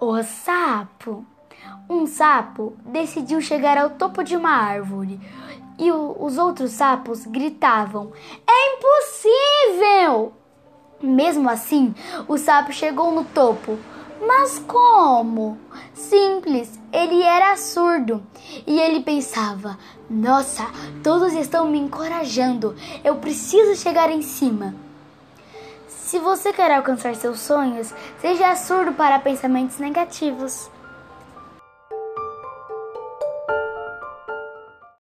O sapo. Um sapo decidiu chegar ao topo de uma árvore e o, os outros sapos gritavam: É impossível! Mesmo assim, o sapo chegou no topo. Mas como? Simples, ele era surdo e ele pensava: Nossa, todos estão me encorajando, eu preciso chegar em cima. Se você quer alcançar seus sonhos, seja surdo para pensamentos negativos.